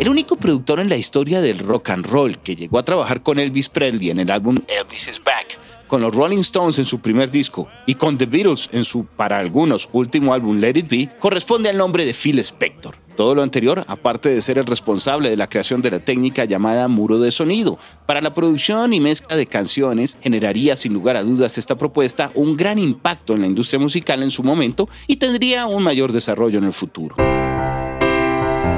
El único productor en la historia del rock and roll que llegó a trabajar con Elvis Presley en el álbum Elvis is Back, con los Rolling Stones en su primer disco y con The Beatles en su, para algunos, último álbum Let It Be, corresponde al nombre de Phil Spector. Todo lo anterior, aparte de ser el responsable de la creación de la técnica llamada muro de sonido, para la producción y mezcla de canciones, generaría sin lugar a dudas esta propuesta un gran impacto en la industria musical en su momento y tendría un mayor desarrollo en el futuro.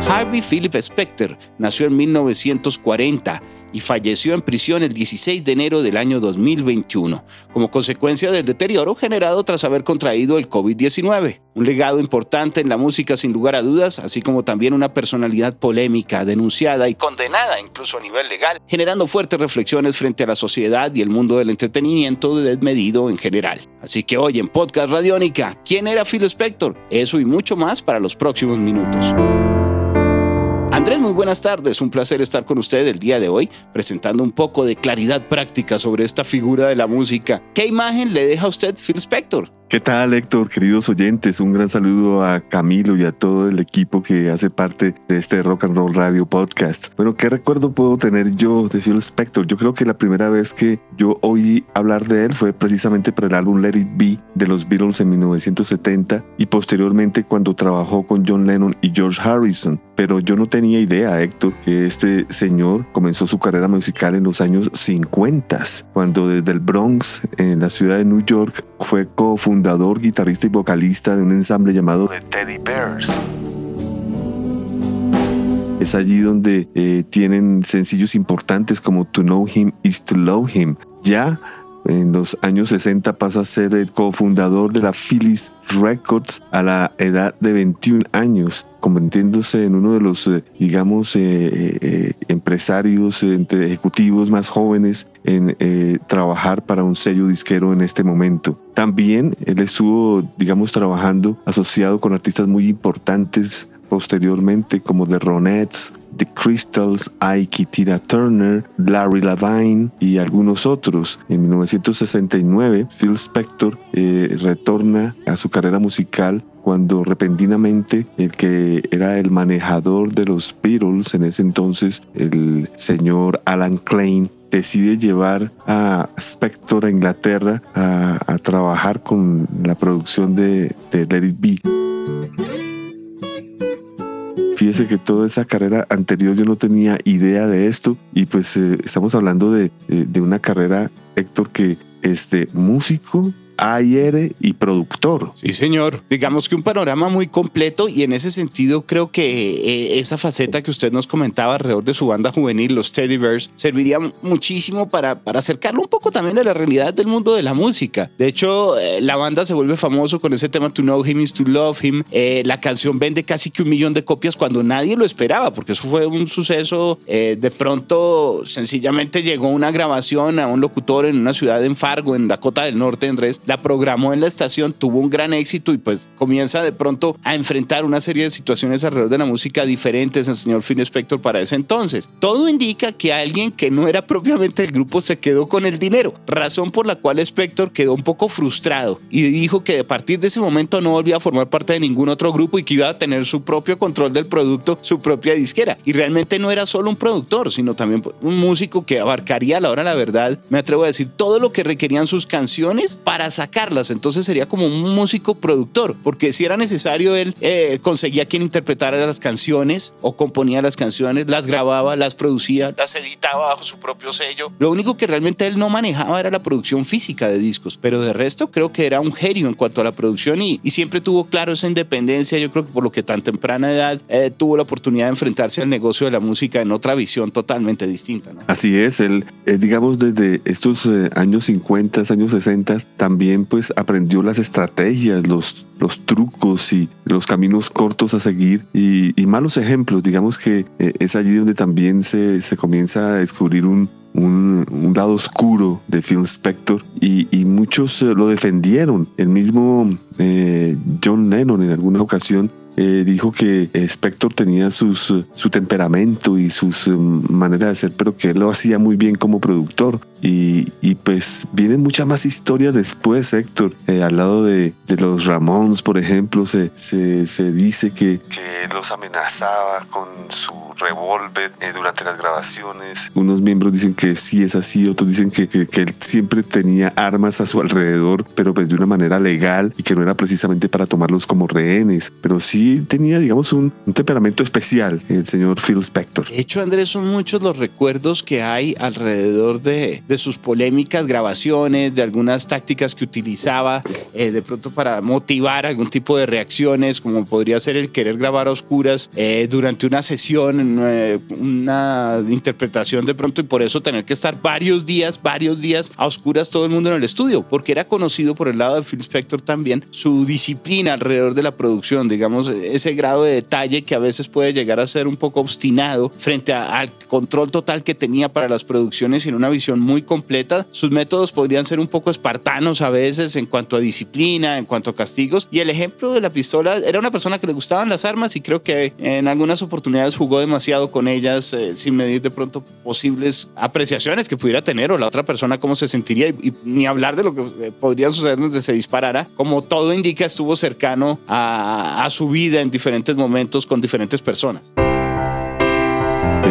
Harvey Philip Specter nació en 1940 y falleció en prisión el 16 de enero del año 2021, como consecuencia del deterioro generado tras haber contraído el COVID-19. Un legado importante en la música sin lugar a dudas, así como también una personalidad polémica, denunciada y condenada incluso a nivel legal, generando fuertes reflexiones frente a la sociedad y el mundo del entretenimiento desmedido en general. Así que hoy en Podcast Radiónica, ¿quién era Phil Spector? Eso y mucho más para los próximos minutos. Andrés, muy buenas tardes. Un placer estar con usted el día de hoy presentando un poco de claridad práctica sobre esta figura de la música. ¿Qué imagen le deja a usted Phil Spector? ¿Qué tal, Héctor? Queridos oyentes, un gran saludo a Camilo y a todo el equipo que hace parte de este Rock and Roll Radio Podcast. Bueno, ¿qué recuerdo puedo tener yo de Phil Spector? Yo creo que la primera vez que yo oí hablar de él fue precisamente para el álbum Let It Be de los Beatles en 1970 y posteriormente cuando trabajó con John Lennon y George Harrison. Pero yo no tenía idea, Héctor, que este señor comenzó su carrera musical en los años 50, cuando desde el Bronx, en la ciudad de New York, fue cofundador, guitarrista y vocalista de un ensamble llamado The Teddy Bears. Es allí donde eh, tienen sencillos importantes como To Know Him is to Love Him. Ya en los años 60 pasa a ser el cofundador de la Phyllis Records a la edad de 21 años, convirtiéndose en uno de los, eh, digamos, eh, eh, empresarios, entre ejecutivos más jóvenes en trabajar para un sello disquero en este momento. También él estuvo, digamos, trabajando asociado con artistas muy importantes posteriormente como The Ronettes, The Crystals, Ike Tina Turner, Larry Lavine y algunos otros. En 1969, Phil Spector eh, retorna a su carrera musical cuando repentinamente el que era el manejador de los Beatles en ese entonces, el señor Alan Klein, decide llevar a Spector a Inglaterra a, trabajar con la producción de, de Let It Be. Fíjese que toda esa carrera anterior yo no tenía idea de esto y pues eh, estamos hablando de, eh, de, una carrera, Héctor, que este músico, AIR y productor. Sí, señor. Digamos que un panorama muy completo y en ese sentido creo que eh, esa faceta que usted nos comentaba alrededor de su banda juvenil, los Teddy Bears, serviría muchísimo para, para acercarlo un poco también a la realidad del mundo de la música. De hecho, eh, la banda se vuelve famoso con ese tema To Know Him is to Love Him. Eh, la canción vende casi que un millón de copias cuando nadie lo esperaba, porque eso fue un suceso. de pronto, sencillamente llegó una grabación a un locutor en una ciudad en Fargo, en Dakota del Norte, Andrés, la programó en la estación, tuvo un gran éxito y pues comienza de pronto a enfrentar una serie de situaciones alrededor de la música diferentes el señor Phil Spector para ese entonces. Todo indica que alguien que no era propiamente el grupo se quedó con el dinero, razón por la cual Spector quedó un poco frustrado y dijo que a partir de ese momento no volvía a formar parte de ningún otro grupo y que iba a tener su propio control del producto, su propia disquera. Y realmente no era solo un productor, sino también un músico que abarcaría a la hora la verdad, me atrevo a decir, todo lo que requerían sus canciones para sacarlas. Entonces sería como un músico productor, porque si era necesario, él eh, conseguía quien interpretara las canciones o componía las canciones, las grababa, las producía, las editaba bajo su propio sello. Lo único que realmente él no manejaba era la producción física de discos, pero de resto creo que era un genio en cuanto a la producción y, siempre tuvo claro esa independencia. Yo creo que por lo que tan temprana edad eh, tuvo la oportunidad de enfrentarse al negocio de la música en otra visión totalmente distinta. Así es, él, eh, digamos, desde estos años 50, años 60, también pues aprendió las estrategias, los, los trucos y los caminos cortos a seguir y, malos ejemplos. Digamos que eh, es allí donde también se, se comienza a descubrir un, un, lado oscuro de Phil Spector y, muchos lo defendieron. El mismo John Lennon en alguna ocasión eh, dijo que Spector tenía sus, su temperamento y sus um, maneras de ser, pero que él lo hacía muy bien como productor. Y, y pues vienen muchas más historias después, Héctor. Eh, al lado de, de, los Ramones, por ejemplo, se, se, se dice que, que, los amenazaba con su revólver eh, durante las grabaciones. Unos miembros dicen que sí es así, otros dicen que, que, que, él siempre tenía armas a su alrededor, pero pues de una manera legal y que no era precisamente para tomarlos como rehenes. Pero sí tenía, digamos, un, temperamento especial, el señor Phil Spector. De hecho, Andrés, son muchos los recuerdos que hay alrededor de, de sus polémicas grabaciones, de algunas tácticas que utilizaba eh, de pronto para motivar algún tipo de reacciones, como podría ser el querer grabar a oscuras eh, durante una sesión, eh, una interpretación de pronto, y por eso tener que estar varios días, varios días a oscuras todo el mundo en el estudio, porque era conocido por el lado de Phil Spector también su disciplina alrededor de la producción, digamos, ese grado de detalle que a veces puede llegar a ser un poco obstinado frente al control total que tenía para las producciones y en una visión muy completa. Sus métodos podrían ser un poco espartanos a veces en cuanto a disciplina, en cuanto a castigos. Y el ejemplo de la pistola era una persona que le gustaban las armas y creo que en algunas oportunidades jugó demasiado con ellas eh, sin medir de pronto posibles apreciaciones que pudiera tener o la otra persona cómo se sentiría y, ni hablar de lo que eh, podría suceder donde se disparara. Como todo indica, estuvo cercano a, a su vida en diferentes momentos con diferentes personas.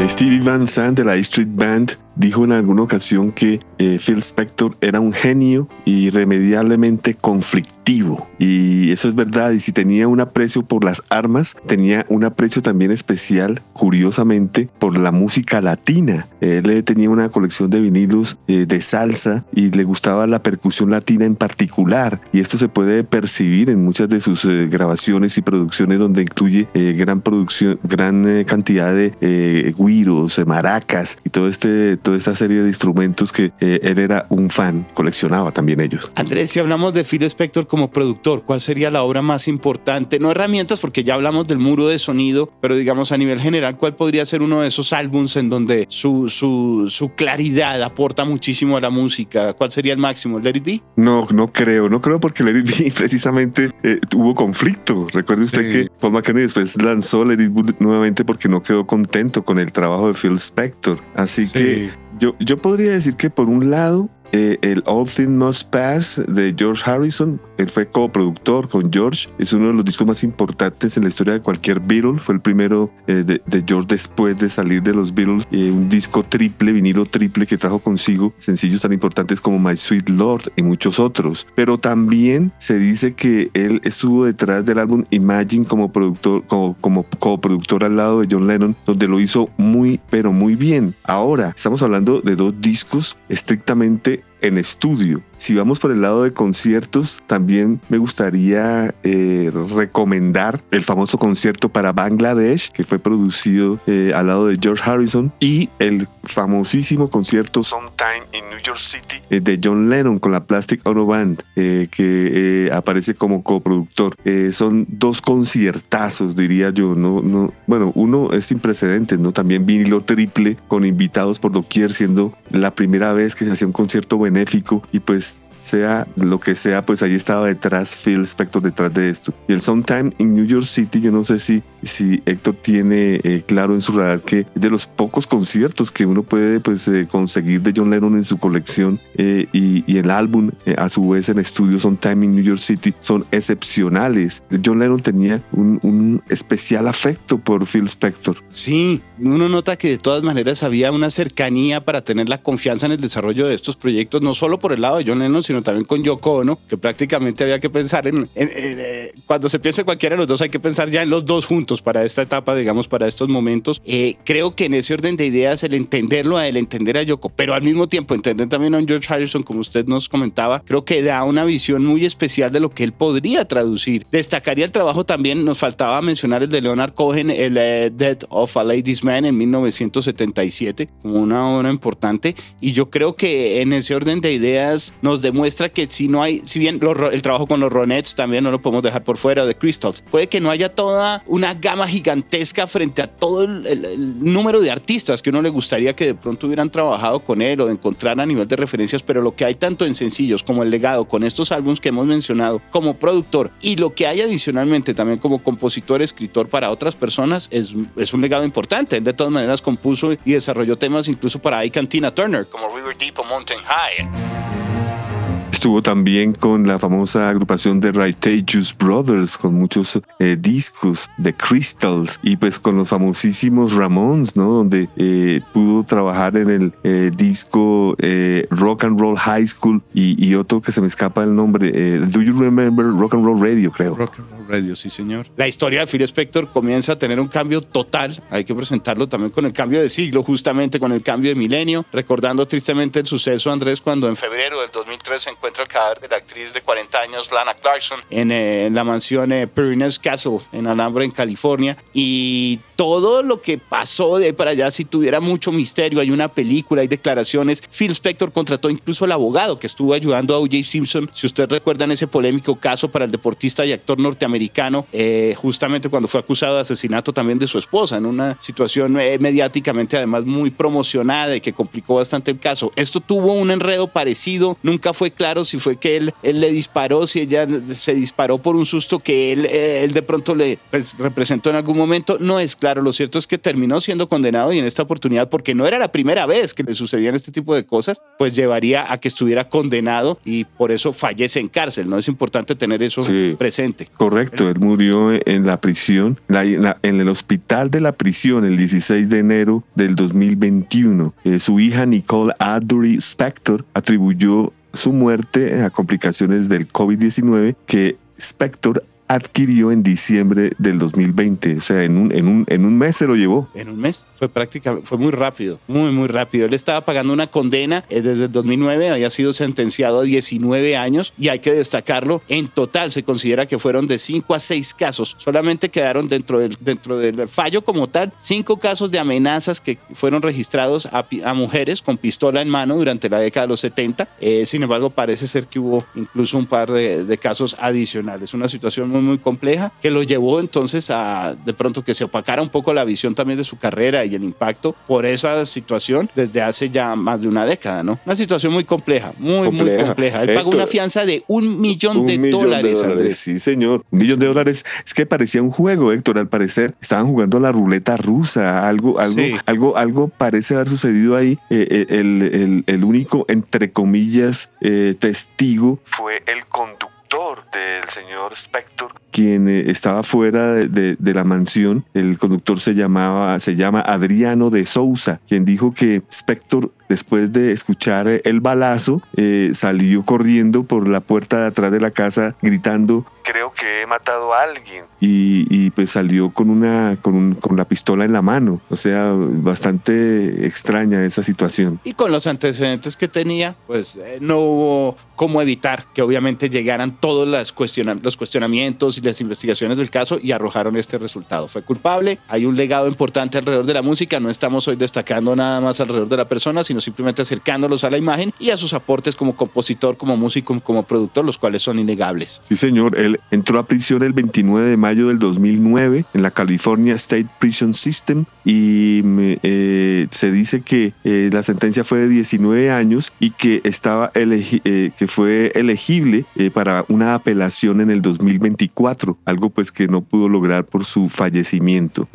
Stevie Van Sant de la Street Band dijo en alguna ocasión que eh, Phil Spector era un genio irremediablemente conflictivo. Y eso es verdad. Y si tenía un aprecio por las armas, tenía un aprecio también especial, curiosamente, por la música latina. Él eh, tenía una colección de vinilos eh, de salsa y le gustaba la percusión latina en particular. Y esto se puede percibir en muchas de sus grabaciones y producciones donde incluye gran producción, gran cantidad de guiros, maracas y todo este toda esta serie de instrumentos que eh, él era un fan, coleccionaba también ellos. Andrés, si hablamos de Phil Spector como productor, ¿cuál sería la obra más importante? No herramientas, porque ya hablamos del muro de sonido, pero digamos a nivel general, ¿cuál podría ser uno de esos álbums en donde su, su, su claridad aporta muchísimo a la música? ¿Cuál sería el máximo? ¿Let It Be? No, no creo, no creo porque Let It Be precisamente eh, tuvo conflicto. Recuerde usted que Paul McCartney después lanzó Let It Be nuevamente porque no quedó contento con el trabajo de Phil Spector. Así que yo, yo podría decir que por un lado eh, el All Things Must Pass de George Harrison. Él fue coproductor con George. Es uno de los discos más importantes en la historia de cualquier Beatle. Fue el primero eh, de, George después de salir de los Beatles. Eh, un disco triple, vinilo triple que trajo consigo sencillos tan importantes como My Sweet Lord y muchos otros. Pero también se dice que él estuvo detrás del álbum Imagine como productor, como, como coproductor al lado de John Lennon, donde lo hizo muy, pero muy bien. Ahora estamos hablando de dos discos estrictamente en estudio. Si vamos por el lado de conciertos, también me gustaría eh, recomendar el famoso concierto para Bangladesh, que fue producido eh, al lado de George Harrison, y el famosísimo concierto Sometime in New York City eh, de John Lennon con la Plastic Ono Band, que aparece como coproductor. son dos conciertazos, diría yo. No, no, bueno, uno es sin precedentes, ¿no? También vinilo triple con invitados por doquier, siendo la primera vez que se hacía un concierto benéfico y pues sea lo que sea, pues ahí estaba detrás Phil Spector detrás de esto. Y el Sometime in New York City, yo no sé si, si Héctor tiene eh, claro en su radar que de los pocos conciertos que uno puede pues, eh, conseguir de John Lennon en su colección eh, y, y, el álbum a su vez en estudio Sometime in New York City son excepcionales. John Lennon tenía un, un especial afecto por Phil Spector. Sí, uno nota que de todas maneras había una cercanía para tener la confianza en el desarrollo de estos proyectos, no solo por el lado de John Lennon, sino también con Yoko Ono, que prácticamente había que pensar en, eh, cuando se piensa cualquiera de los dos, hay que pensar ya en los dos juntos para esta etapa, digamos, para estos momentos. Eh, creo que en ese orden de ideas, el entenderlo a él, entender a Yoko, pero al mismo tiempo entender también a George Harrison, como usted nos comentaba, creo que da una visión muy especial de lo que él podría traducir. Destacaría el trabajo también, nos faltaba mencionar el de Leonard Cohen, el eh, Death of a Ladies Man en 1977, como una obra importante, y yo creo que en ese orden de ideas nos demuestra muestra que si no hay, si bien el trabajo con los Ronettes también no lo podemos dejar por fuera, de Crystals, puede que no haya toda una gama gigantesca frente a todo el, número de artistas que uno le gustaría que de pronto hubieran trabajado con él o encontrar a nivel de referencias, pero lo que hay tanto en sencillos como el legado con estos álbumes que hemos mencionado como productor y lo que hay adicionalmente también como compositor, escritor para otras personas es, es un legado importante. Él de todas maneras compuso y desarrolló temas incluso para Ike Tina Turner como River Deep o Mountain High. Estuvo también con la famosa agrupación de Righteous Brothers, con muchos eh, discos de Crystals y pues con los famosísimos Ramones, ¿no? Donde eh, pudo trabajar en el eh, disco Rock and Roll High School y, otro que se me escapa el nombre, Do You Remember Rock and Roll Radio, creo. Rock and Roll Radio, sí, señor. La historia de Phil Spector comienza a tener un cambio total, hay que presentarlo también con el cambio de siglo, justamente con el cambio de milenio, recordando tristemente el suceso, Andrés, cuando en febrero del 2003 se encuentra el cadáver de la actriz de 40 años Lana Clarkson en, eh, la mansión eh, Castle en Alhambra, en California. Y todo lo que pasó de para allá, si tuviera mucho misterio, hay una película, hay declaraciones. Phil Spector contrató incluso al abogado que estuvo ayudando a O.J. Simpson. Si ustedes recuerdan ese polémico caso para el deportista y actor norteamericano, eh, justamente cuando fue acusado de asesinato también de su esposa, en una situación eh, mediáticamente además muy promocionada y que complicó bastante el caso. Esto tuvo un enredo parecido, nunca fue claro si fue que él, él le disparó, si ella se disparó por un susto que él, eh, él de pronto le pues, representó en algún momento. No es claro, lo cierto es que terminó siendo condenado y en esta oportunidad, porque no era la primera vez que le sucedían este tipo de cosas, pues llevaría a que estuviera condenado y por eso fallece en cárcel. No es importante tener eso presente. Correcto, él murió en la prisión, en el hospital de la prisión el 16 de enero del 2021. Eh, su hija Nicole Adbury Spector atribuyó su muerte a complicaciones del COVID-19 que Spector adquirió en diciembre del 2020. O sea, en un, en un, en un mes se lo llevó. En un mes. Fue prácticamente, fue muy rápido, muy, muy rápido. Él estaba pagando una condena eh, desde el 2009, había sido sentenciado a 19 años y hay que destacarlo, en total se considera que fueron de 5 a 6 casos. Solamente quedaron dentro del, dentro del fallo como tal, 5 casos de amenazas que fueron registrados a, mujeres con pistola en mano durante la década de los 70. Eh, sin embargo, parece ser que hubo incluso un par de, de casos adicionales. Una situación muy muy, compleja, que lo llevó entonces a de pronto que se opacara un poco la visión también de su carrera y el impacto por esa situación desde hace ya más de una década, ¿no? Una situación muy compleja, muy, muy compleja. Él pagó una fianza de un millón, de, dólares, Andrés. Sí, señor. Un millón de dólares. Es que parecía un juego, Héctor, al parecer. Estaban jugando a la ruleta rusa, algo, algo, algo, algo parece haber sucedido ahí. Eh, eh, el, el, el, único, entre comillas, eh, testigo fue el conductor del señor Spector, quien eh, estaba fuera de, la mansión. El conductor se llamaba, se llama Adriano de Sousa, quien dijo que Spector después de escuchar el balazo, eh, salió corriendo por la puerta de atrás de la casa gritando, creo que he matado a alguien. Y, pues salió con, una, con, con, la pistola en la mano. O sea, bastante extraña esa situación. Y con los antecedentes que tenía, pues eh, no hubo cómo evitar que obviamente llegaran todos las los cuestionamientos las investigaciones del caso y arrojaron este resultado. Fue culpable, hay un legado importante alrededor de la música, no estamos hoy destacando nada más alrededor de la persona, sino simplemente acercándolos a la imagen y a sus aportes como compositor, como músico, como productor, los cuales son innegables. Sí, señor. Él entró a prisión el 29 de mayo del 2009 en la California State Prison System y eh, se dice que eh, la sentencia fue de 19 años y que estaba eh, que fue elegible para una apelación en el 2024, algo pues que no pudo lograr por su fallecimiento.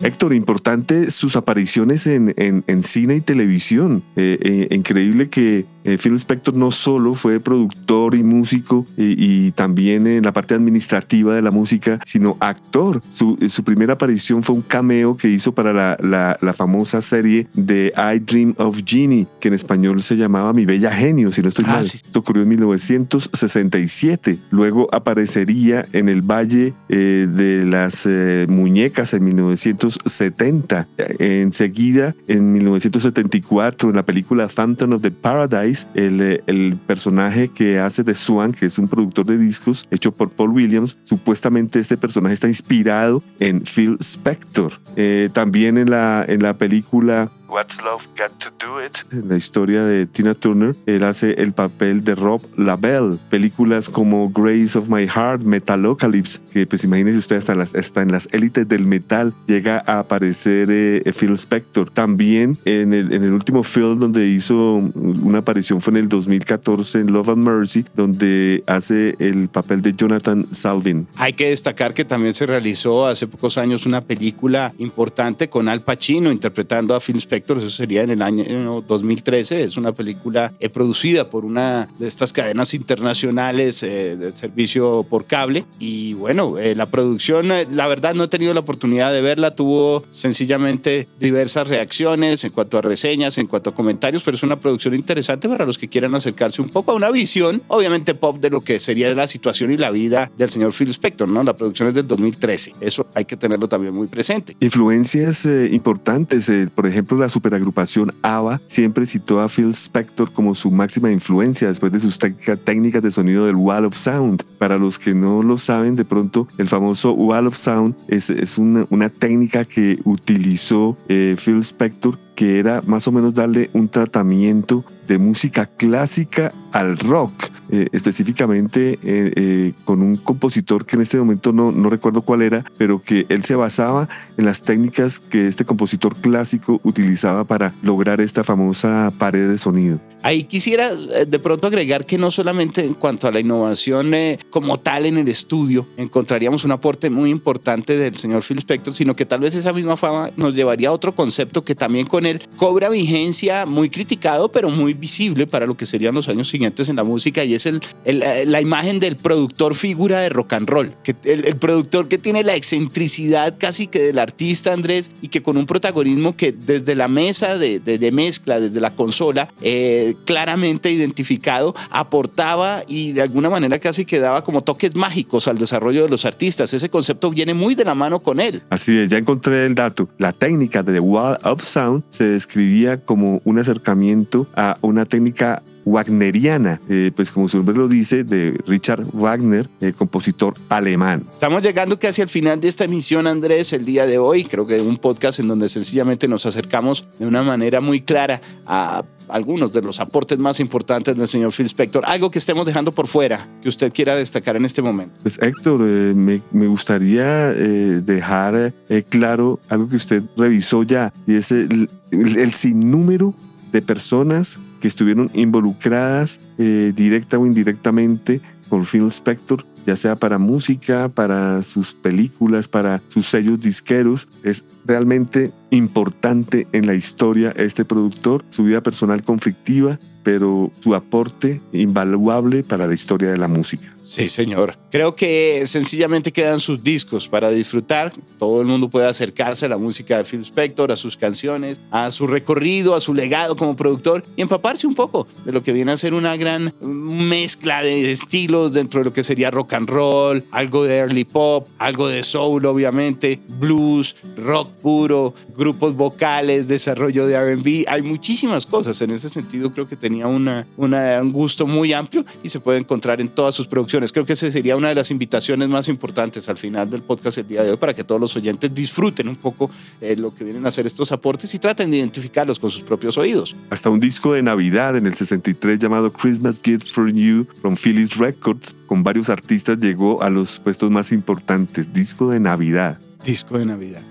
Héctor, importante sus apariciones en, en, cine y televisión. Eh, eh, increíble que eh, Phil Spector no solo fue productor y músico y, también en la parte administrativa de la música, sino actor. Su, su primera aparición fue un cameo que hizo para la, la, famosa serie de I Dream of Genie, que en español se llamaba Mi Bella Genio, si no estoy ah, mal. Esto ocurrió en 1967. Luego aparecería en el Valle de las Muñecas en 1970 70. Enseguida, en 1974, en la película Phantom of the Paradise, el, el personaje que hace de Swan, que es un productor de discos hecho por Paul Williams, supuestamente este personaje está inspirado en Phil Spector. Eh, también en la, en la película What's Love Got to Do It, la historia de Tina Turner. Él hace el papel de Rob Labelle. Películas como Grace of My Heart, Metalocalypse, que pues imagínense usted hasta, las, está en las élites del metal llega a aparecer eh, Phil Spector. También en el, en el último film donde hizo una aparición fue en el 2014 en Love and Mercy, donde hace el papel de Jonathan Salvin. Hay que destacar que también se realizó hace pocos años una película importante con Al Pacino interpretando a Phil Spector, eso sería en el año 2013, es una película eh, producida por una de estas cadenas internacionales eh, servicio por cable y bueno, eh, la producción, la verdad no he tenido la oportunidad de verla, tuvo sencillamente diversas reacciones en cuanto a reseñas, en cuanto a comentarios, pero es una producción interesante para los que quieran acercarse un poco a una visión, obviamente pop, de lo que sería la situación y la vida del señor Phil Spector, ¿no? La producción es del 2013, eso hay que tenerlo también muy presente. Influencias eh, importantes, eh, por ejemplo, la superagrupación ABBA siempre citó a Phil Spector como su máxima influencia después de sus técnicas de sonido del Wall of Sound. Para los que no lo saben, de pronto el famoso Wall of Sound es, una, técnica que utilizó eh, Phil Spector que era más o menos darle un tratamiento de música clásica al rock, eh, específicamente eh, eh, con un compositor que en este momento no, no recuerdo cuál era, pero que él se basaba en las técnicas que este compositor clásico utilizaba para lograr esta famosa pared de sonido. Ahí quisiera de pronto agregar que no solamente en cuanto a la innovación como tal en el estudio encontraríamos un aporte muy importante del señor Phil Spector, sino que tal vez esa misma fama nos llevaría a otro concepto que también con cobra vigencia, muy criticado, pero muy visible para lo que serían los años siguientes en la música y es el, eh, la imagen del productor figura de rock and roll, que el, productor que tiene la excentricidad casi que del artista Andrés y que con un protagonismo que desde la mesa de, de, mezcla, desde la consola, eh, claramente identificado, aportaba y de alguna manera casi que daba como toques mágicos al desarrollo de los artistas. Ese concepto viene muy de la mano con él. Así es, ya encontré el dato. La técnica de The Wall of Sound se describía como un acercamiento a una técnica wagneriana, eh, pues como su nombre lo dice, de Richard Wagner, el compositor alemán. Estamos llegando casi al final de esta emisión, Andrés, el día de hoy. Creo que un podcast en donde sencillamente nos acercamos de una manera muy clara a algunos de los aportes más importantes del señor Phil Spector. Algo que estemos dejando por fuera, que usted quiera destacar en este momento. Pues Héctor, eh, me, me, gustaría eh, dejar claro algo que usted revisó ya, y es el, el sinnúmero de personas que estuvieron involucradas eh, directa o indirectamente con Phil Spector, ya sea para música, para sus películas, para sus sellos disqueros. Es realmente importante en la historia este productor, su vida personal conflictiva, pero su aporte invaluable para la historia de la música. Sí, señor. Creo que sencillamente quedan sus discos para disfrutar. Todo el mundo puede acercarse a la música de Phil Spector, a sus canciones, a su recorrido, a su legado como productor y empaparse un poco de lo que viene a ser una gran mezcla de estilos dentro de lo que sería rock and roll, algo de early pop, algo de soul, obviamente, blues, rock puro, grupos vocales, desarrollo de RB. Hay muchísimas cosas. En ese sentido, creo que tenía una, un gusto muy amplio y se puede encontrar en todas sus producciones. Creo que esa sería una de las invitaciones más importantes al final del podcast el día de hoy para que todos los oyentes disfruten un poco eh, lo que vienen a hacer estos aportes y traten de identificarlos con sus propios oídos. Hasta un disco de Navidad en el 63 llamado Christmas Gift for You from Phyllis Records con varios artistas llegó a los puestos más importantes. Disco de Navidad. Disco de Navidad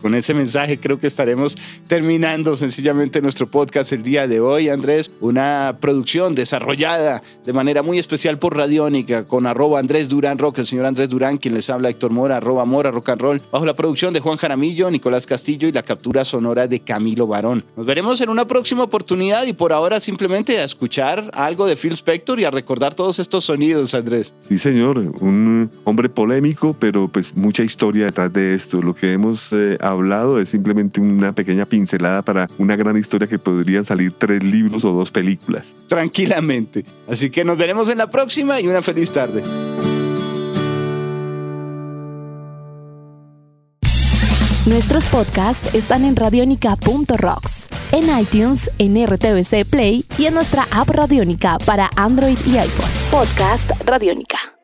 con ese mensaje creo que estaremos terminando sencillamente nuestro podcast el día de hoy, Andrés. Una producción desarrollada de manera muy especial por Radiónica con arroba Andrés Durán Rock, el señor Andrés Durán, quien les habla Héctor Mora, arroba Mora Rock and Roll, bajo la producción de Juan Jaramillo, Nicolás Castillo y la captura sonora de Camilo Barón. Nos veremos en una próxima oportunidad y por ahora simplemente a escuchar algo de Phil Spector y a recordar todos estos sonidos, Andrés. Sí, señor, un hombre polémico, pero pues mucha historia detrás de esto. Lo que hemos eh, hablado es simplemente una pequeña pincelada para una gran historia que podrían salir tres libros o dos películas. Tranquilamente. Así que nos veremos en la próxima y una feliz tarde. Nuestros podcasts están en radionica.rocks, en iTunes, en RTVC Play y en nuestra app Radionica para Android y iPhone. Podcast Radionica.